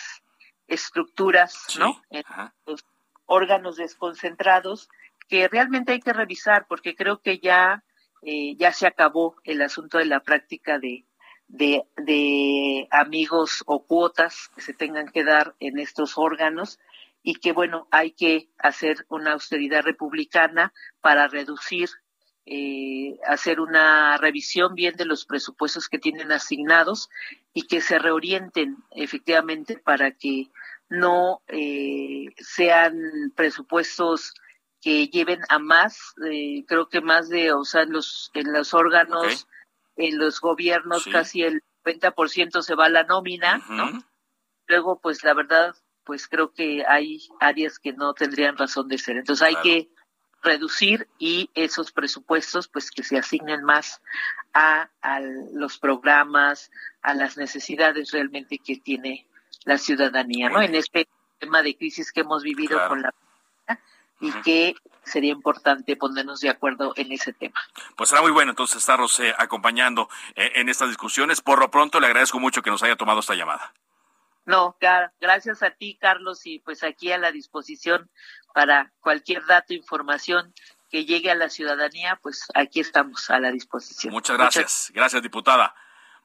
estructuras, ¿no? En los órganos desconcentrados que realmente hay que revisar porque creo que ya eh, ya se acabó el asunto de la práctica de, de, de amigos o cuotas que se tengan que dar en estos órganos y que bueno hay que hacer una austeridad republicana para reducir eh, hacer una revisión bien de los presupuestos que tienen asignados y que se reorienten efectivamente para que no eh, sean presupuestos que lleven a más, eh, creo que más de, o sea, en los, en los órganos, en los gobiernos, casi el 90% se va a la nómina, ¿no? Luego, pues la verdad, pues creo que hay áreas que no tendrían razón de ser. Entonces hay que reducir y esos presupuestos pues que se asignen más a, los programas, a las necesidades realmente que tiene la ciudadanía, ¿no? En este tema de crisis que hemos vivido con la y que sería importante ponernos de acuerdo en ese tema. Pues será muy bueno entonces estarnos eh, acompañando eh, en estas discusiones. Por lo pronto le agradezco mucho que nos haya tomado esta llamada. No, gracias a ti, Carlos, y pues aquí a la disposición para cualquier dato, información que llegue a la ciudadanía, pues aquí estamos a la disposición. Muchas gracias. Gracias, diputada.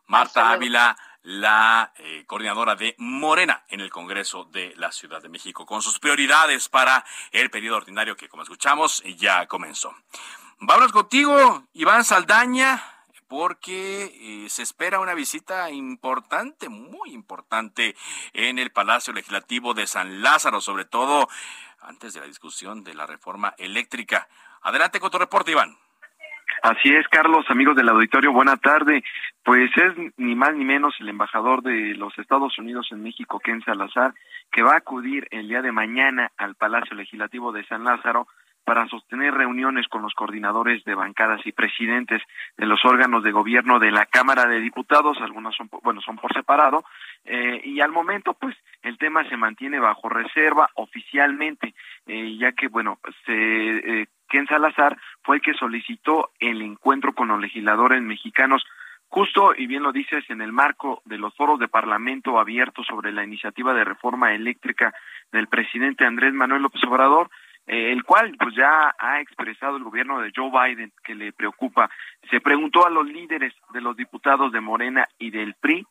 Marta Ávila, la eh, coordinadora de Morena en el Congreso de la Ciudad de México, con sus prioridades para el periodo ordinario que, como escuchamos, ya comenzó. Vámonos contigo, Iván Saldaña porque eh, se espera una visita importante, muy importante, en el Palacio Legislativo de San Lázaro, sobre todo antes de la discusión de la reforma eléctrica. Adelante con tu reporte, Iván. Así es, Carlos, amigos del auditorio, buena tarde. Pues es ni más ni menos el embajador de los Estados Unidos en México, Ken Salazar, que va a acudir el día de mañana al Palacio Legislativo de San Lázaro para sostener reuniones con los coordinadores de bancadas y presidentes de los órganos de gobierno de la Cámara de Diputados, algunos son, bueno, son por separado, eh, y al momento, pues, el tema se mantiene bajo reserva oficialmente, eh, ya que, bueno, se, eh, Ken Salazar fue el que solicitó el encuentro con los legisladores mexicanos. Justo, y bien lo dices, en el marco de los foros de Parlamento abiertos sobre la iniciativa de reforma eléctrica del presidente Andrés Manuel López Obrador, eh, el cual pues ya ha expresado el gobierno de Joe Biden que le preocupa. Se preguntó a los líderes de los diputados de Morena y del PRI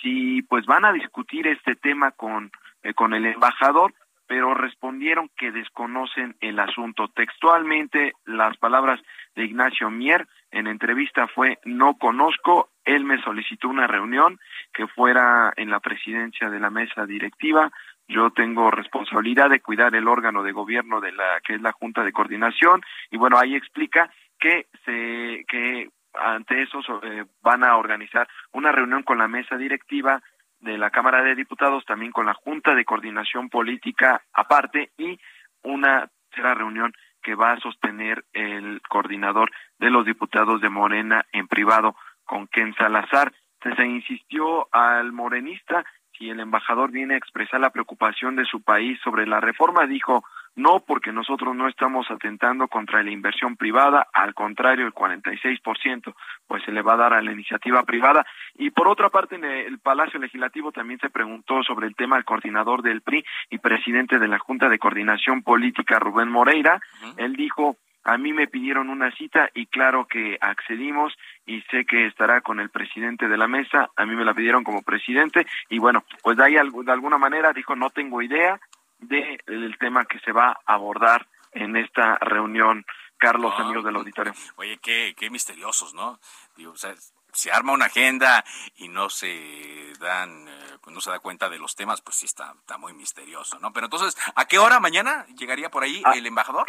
si pues van a discutir este tema con, eh, con el embajador, pero respondieron que desconocen el asunto. Textualmente las palabras de Ignacio Mier en entrevista fue no conozco él me solicitó una reunión que fuera en la presidencia de la mesa directiva. Yo tengo responsabilidad de cuidar el órgano de gobierno de la que es la Junta de Coordinación y bueno, ahí explica que se que ante eso eh, van a organizar una reunión con la mesa directiva de la Cámara de Diputados, también con la Junta de Coordinación Política aparte y una será reunión que va a sostener el coordinador de los diputados de Morena en privado con Ken Salazar. Se, insistió al morenista si el embajador viene a expresar la preocupación de su país sobre la reforma, dijo, no porque nosotros no estamos atentando contra la inversión privada, al contrario, el 46% pues se le va a dar a la iniciativa privada. Y por otra parte, en el Palacio Legislativo también se preguntó sobre el tema al coordinador del PRI y presidente de la Junta de Coordinación Política, Rubén Moreira. Él dijo, a mí me pidieron una cita y claro que accedimos y sé que estará con el presidente de la mesa. A mí me la pidieron como presidente y bueno, pues de ahí de alguna manera dijo no tengo idea, del tema que se va a abordar en esta reunión, Carlos, ah, amigos del auditorio. Oye, qué, qué misteriosos, ¿no? Digo, o sea, se arma una agenda y no se dan, eh, no se da cuenta de los temas, pues sí está, está muy misterioso, ¿no? Pero entonces, ¿a qué hora mañana llegaría por ahí ah, el embajador?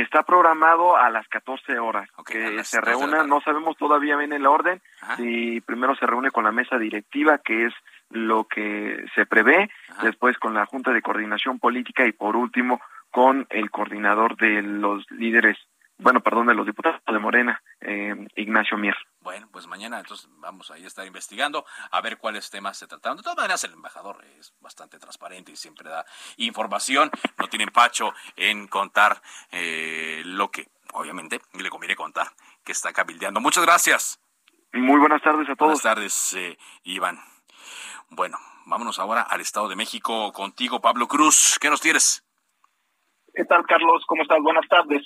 Está programado a las 14 horas que se reúna, no sabemos todavía bien el orden, si primero se reúne con la mesa directiva, que es lo que se prevé, después con la Junta de Coordinación Política y por último con el coordinador de los líderes, bueno, perdón, de los diputados de Morena, eh, Ignacio Mier. Bueno, pues mañana entonces vamos a estar investigando a ver cuáles temas se trataron. De todas maneras, el embajador es bastante transparente y siempre da información. No tiene empacho en contar eh, lo que, obviamente, le conviene contar que está cabildeando. Muchas gracias. Muy buenas tardes a todos. Buenas tardes, eh, Iván. Bueno, vámonos ahora al Estado de México contigo, Pablo Cruz. ¿Qué nos tienes? ¿Qué tal, Carlos? ¿Cómo estás? Buenas tardes.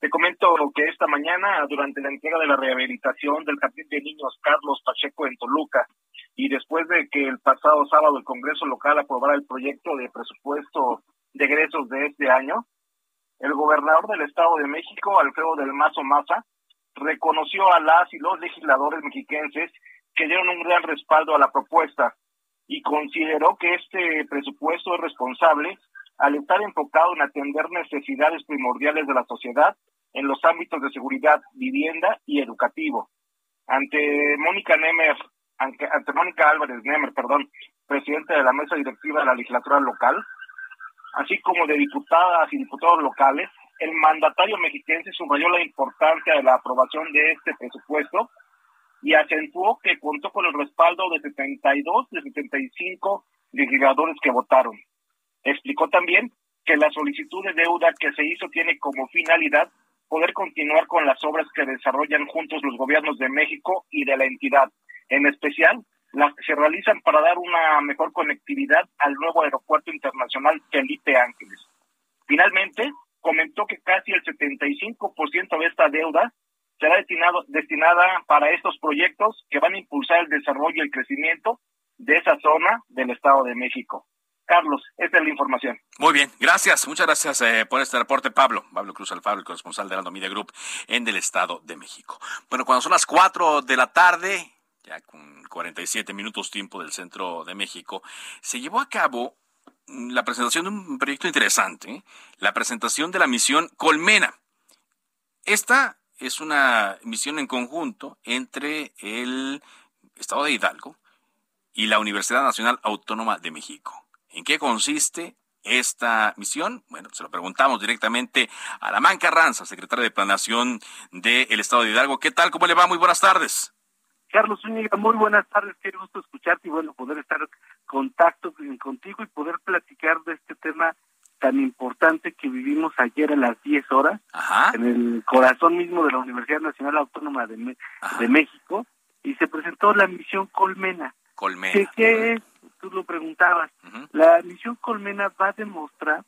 Te comento que esta mañana, durante la entrega de la rehabilitación del Jardín de Niños Carlos Pacheco en Toluca, y después de que el pasado sábado el Congreso local aprobara el proyecto de presupuesto de egresos de este año, el gobernador del Estado de México, Alfredo del Mazo Maza, reconoció a las y los legisladores mexiquenses que dieron un gran respaldo a la propuesta y consideró que este presupuesto es responsable al estar enfocado en atender necesidades primordiales de la sociedad en los ámbitos de seguridad, vivienda y educativo. Ante Mónica Nemer, ante, Mónica Álvarez Nemer, perdón, presidente de la mesa directiva de la legislatura local, así como de diputadas y diputados locales, el mandatario mexiquense subrayó la importancia de la aprobación de este presupuesto y acentuó que contó con el respaldo de 72 de 75 legisladores que votaron. Explicó también que la solicitud de deuda que se hizo tiene como finalidad poder continuar con las obras que desarrollan juntos los gobiernos de México y de la entidad, en especial las que se realizan para dar una mejor conectividad al nuevo aeropuerto internacional Felipe Ángeles. Finalmente, comentó que casi el 75% de esta deuda será destinado, destinada para estos proyectos que van a impulsar el desarrollo y el crecimiento de esa zona del Estado de México. Carlos, esta es la información. Muy bien, gracias, muchas gracias eh, por este reporte, Pablo. Pablo Cruz Alfaro, el corresponsal de la Media Group en el Estado de México. Bueno, cuando son las 4 de la tarde, ya con 47 minutos tiempo del centro de México, se llevó a cabo la presentación de un proyecto interesante, la presentación de la misión Colmena. Esta es una misión en conjunto entre el Estado de Hidalgo y la Universidad Nacional Autónoma de México. ¿En qué consiste esta misión? Bueno, se lo preguntamos directamente a la Carranza, secretaria de Planación del Estado de Hidalgo. ¿Qué tal? ¿Cómo le va? Muy buenas tardes. Carlos Zúñiga, muy buenas tardes. Qué gusto escucharte y bueno, poder estar en contacto contigo y poder platicar de este tema tan importante que vivimos ayer a las 10 horas en el corazón mismo de la Universidad Nacional Autónoma de, de México y se presentó la misión Colmena. Colmena. ¿Qué, es? Tú lo preguntabas. La misión Colmena va a demostrar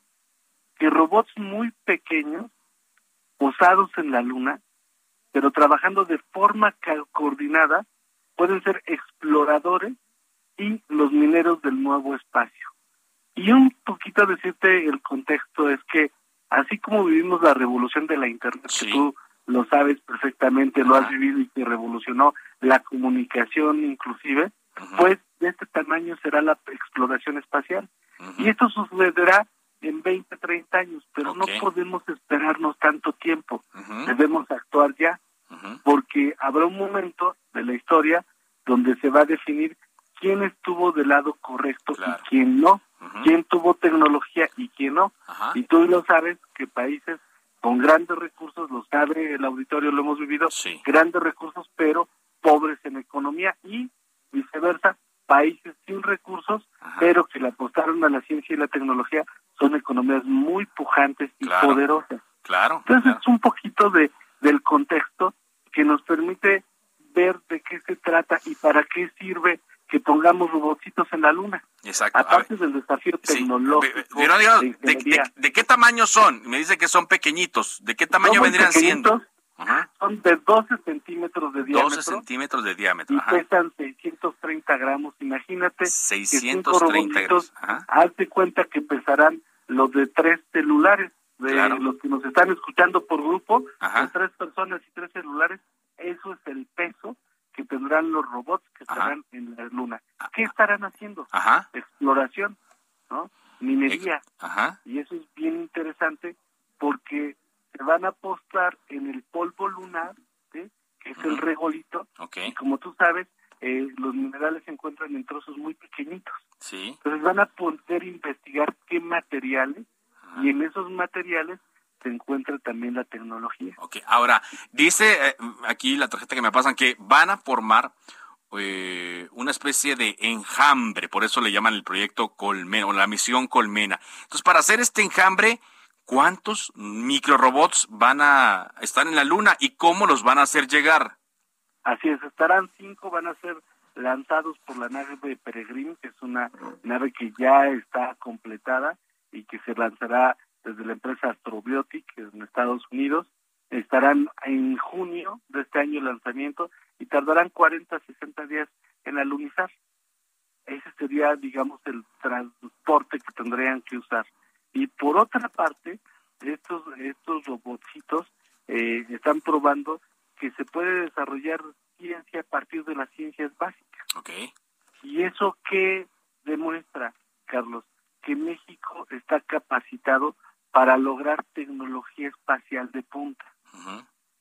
que robots muy pequeños, posados en la luna, pero trabajando de forma coordinada, pueden ser exploradores y los mineros del nuevo espacio. Y un poquito decirte el contexto es que así como vivimos la revolución de la Internet, que tú lo sabes perfectamente, lo has vivido y que revolucionó la comunicación inclusive, pues de este tamaño será la exploración espacial. Y esto sucederá en 20, 30 años, pero no podemos esperarnos tanto tiempo. Debemos actuar ya, porque habrá un momento de la historia donde se va a definir quién estuvo del lado correcto y quién no, quién tuvo tecnología y quién no. Y tú lo sabes que países con grandes recursos, lo sabe el auditorio, lo hemos vivido, grandes recursos, pero pobres en economía y viceversa, países sin recursos, pero que le apostaron a la ciencia y la tecnología, son economías muy pujantes y poderosas. Claro. Entonces es un poquito de del contexto que nos permite ver de qué se trata y para qué sirve que pongamos robotitos en la luna. Exacto. Aparte del desafío tecnológico. de, qué tamaño son? Me dice que son pequeñitos. ¿De qué tamaño vendrían siendo? Son de 12 centímetros de diámetro. 12 centímetros de diámetro. Y pesan 630 gramos. Imagínate. 630 gramos. Hazte cuenta que pesarán los de tres celulares. De los que nos están escuchando por grupo, de tres personas y tres celulares, eso es el peso que tendrán los robots que estarán en la luna. ¿Qué estarán haciendo? Exploración, ¿no? Minería. Y eso es bien interesante porque van a apostar en el polvo lunar, que es el regolito. Y como tú sabes, eh, los minerales se encuentran en trozos muy pequeñitos. Sí. Entonces van a poder investigar qué materiales y en esos materiales se encuentra también la tecnología. Ok, ahora, dice eh, aquí la tarjeta que me pasan que van a formar eh, una especie de enjambre, por eso le llaman el proyecto Colmena o la misión Colmena. Entonces, para hacer este enjambre, ¿cuántos microrobots van a estar en la Luna y cómo los van a hacer llegar? Así es, estarán cinco, van a ser lanzados por la nave de Peregrine, que es una nave que ya está completada y que se lanzará desde la empresa Astrobiotic en Estados Unidos. Estarán en junio de este año el lanzamiento y tardarán 40 60 días en alunizar. Ese sería, digamos, el transporte que tendrían que usar. Y por otra parte, estos, estos robotcitos eh, están probando que se puede desarrollar ciencia a partir de las ciencias básicas. Okay. ¿Y eso qué demuestra, Carlos? Que México está capacitado para lograr tecnología espacial de punta.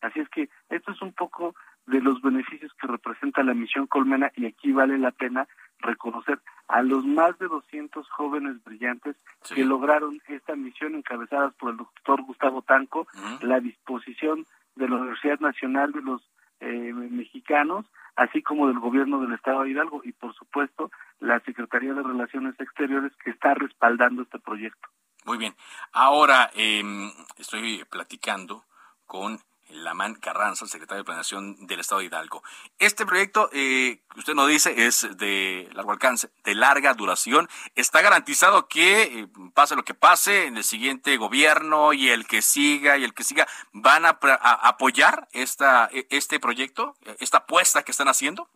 Así es que esto es un poco de los beneficios que representa la misión Colmena y aquí vale la pena reconocer a los más de 200 jóvenes brillantes que lograron esta misión encabezadas por el doctor Gustavo Tanco, la disposición de la Universidad Nacional de los eh, Mexicanos, así como del gobierno del Estado de Hidalgo y por supuesto la Secretaría de Relaciones Exteriores que está respaldando este proyecto. Muy bien. Ahora em, estoy platicando con Lamán Carranza, el secretario de Planeación del Estado de Hidalgo. Este proyecto, eh, usted nos dice, es de largo alcance, de larga duración. ¿Está garantizado que, eh, pase lo que pase, en el siguiente gobierno y el que siga y el que siga, van a, apoyar esta, e, este proyecto, esta apuesta que están haciendo?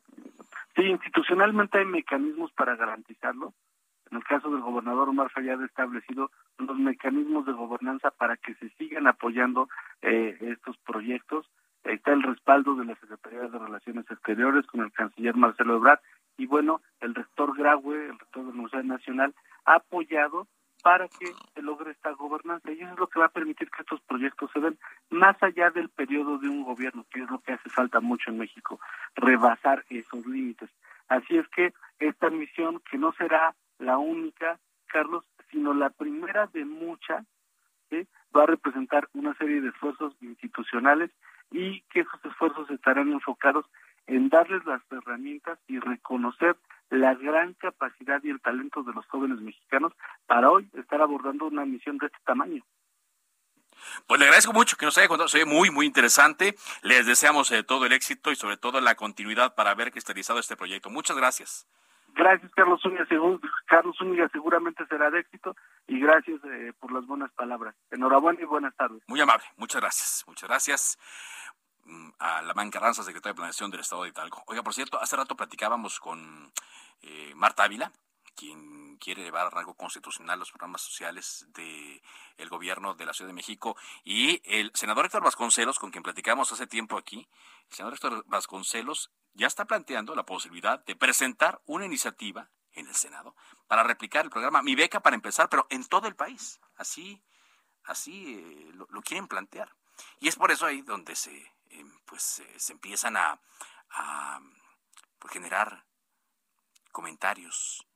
Sí, institucionalmente hay mecanismos para garantizarlo. En el caso del gobernador Omar Fayad establecido los mecanismos de gobernanza para que se sigan apoyando eh, estos proyectos. Está el respaldo de la Secretaría de Relaciones Exteriores con el canciller Marcelo Ebrard y bueno, el rector Graue, el rector de la Universidad Nacional, ha apoyado para que se logre esta gobernanza y eso es lo que va a permitir que estos proyectos se den más allá del periodo de un gobierno, que es lo que hace falta mucho en México, rebasar esos límites. Así es que esta misión, que no será la única, Carlos, sino la primera de muchas, va a representar una serie de esfuerzos institucionales y que esos esfuerzos estarán enfocados en darles las herramientas y reconocer la gran capacidad y el talento de los jóvenes mexicanos para hoy estar abordando una misión de este tamaño. Pues le agradezco mucho que nos haya contado, se muy, muy interesante. Les deseamos eh, todo el éxito y sobre todo la continuidad para ver cristalizado este proyecto. Muchas gracias. Gracias, Carlos Zúñiga. Carlos Zúñiga seguramente será de éxito y gracias eh, por las buenas palabras. Enhorabuena y buenas tardes. Muy amable, muchas gracias. Muchas gracias mm, a la Carranza, secretaria de Planeación del Estado de Hidalgo. Oiga, por cierto, hace rato platicábamos con eh, Marta Ávila, quien quiere llevar a rango constitucional los programas sociales del el gobierno de la Ciudad de México. Y el senador Héctor Vasconcelos, con quien platicamos hace tiempo aquí, el senador Héctor Vasconcelos ya está planteando la posibilidad de presentar una iniciativa en el Senado para replicar el programa Mi Beca para empezar, pero en todo el país. Así, así eh, lo, quieren plantear. Y es por eso ahí donde se, eh, pues, eh, se empiezan a, a pues, generar comentarios,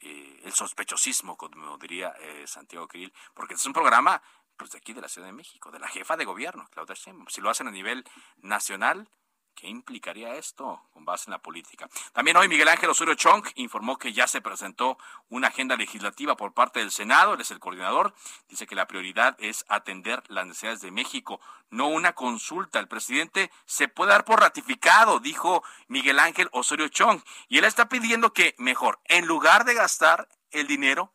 el sospechosismo, como diría Santiago Krill, porque es un programa pues, de aquí de la Ciudad de México, de la jefa de gobierno, Claudia Sheinbaum. Si lo hacen a nivel nacional, ¿Qué implicaría esto con base en la política? También hoy Miguel Ángel Osorio Chong informó que ya se presentó una agenda legislativa por parte del Senado, él es el coordinador, dice que la prioridad es atender las necesidades de México, no una consulta. El presidente se puede dar por ratificado, dijo Miguel Ángel Osorio Chong, y él está pidiendo que mejor, en lugar de gastar el dinero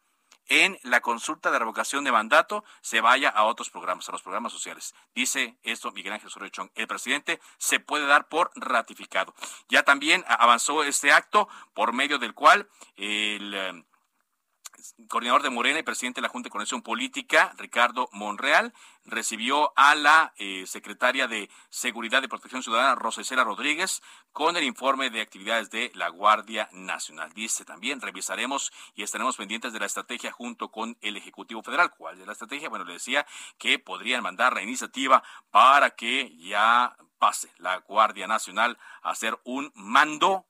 en la consulta de revocación de mandato se vaya a otros programas, a los programas sociales. Dice esto Miguel Ángel Sorechón. El presidente se puede dar por ratificado. Ya también avanzó este acto por medio del cual el eh, coordinador de Morena y presidente de la Junta de Conexión Política, Ricardo Monreal, recibió a la eh, secretaria de Seguridad y Protección Ciudadana, Rosa Isela Rodríguez, con el informe de actividades de la Guardia Nacional. Dice también, revisaremos y estaremos pendientes de la estrategia junto con el Ejecutivo Federal. ¿Cuál es la estrategia? Bueno, le decía que podrían mandar la iniciativa para que ya pase la Guardia Nacional a ser un mando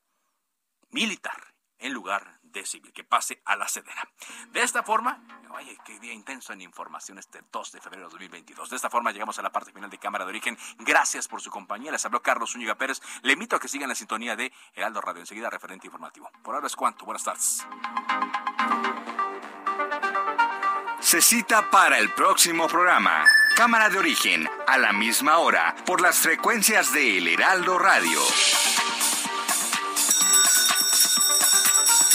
militar en lugar de civil, que pase a la sedera. De esta forma, oye, qué día intenso en información este 2 de febrero de 2022. De esta forma llegamos a la parte final de Cámara de Origen. Gracias por su compañía. Les habló Carlos Zúñiga Pérez. Le invito a que sigan la sintonía de Heraldo Radio. Enseguida, referente informativo. Por ahora es cuanto. Buenas tardes. Se cita para el próximo programa. Cámara de Origen, a la misma hora, por las frecuencias de El Heraldo Radio.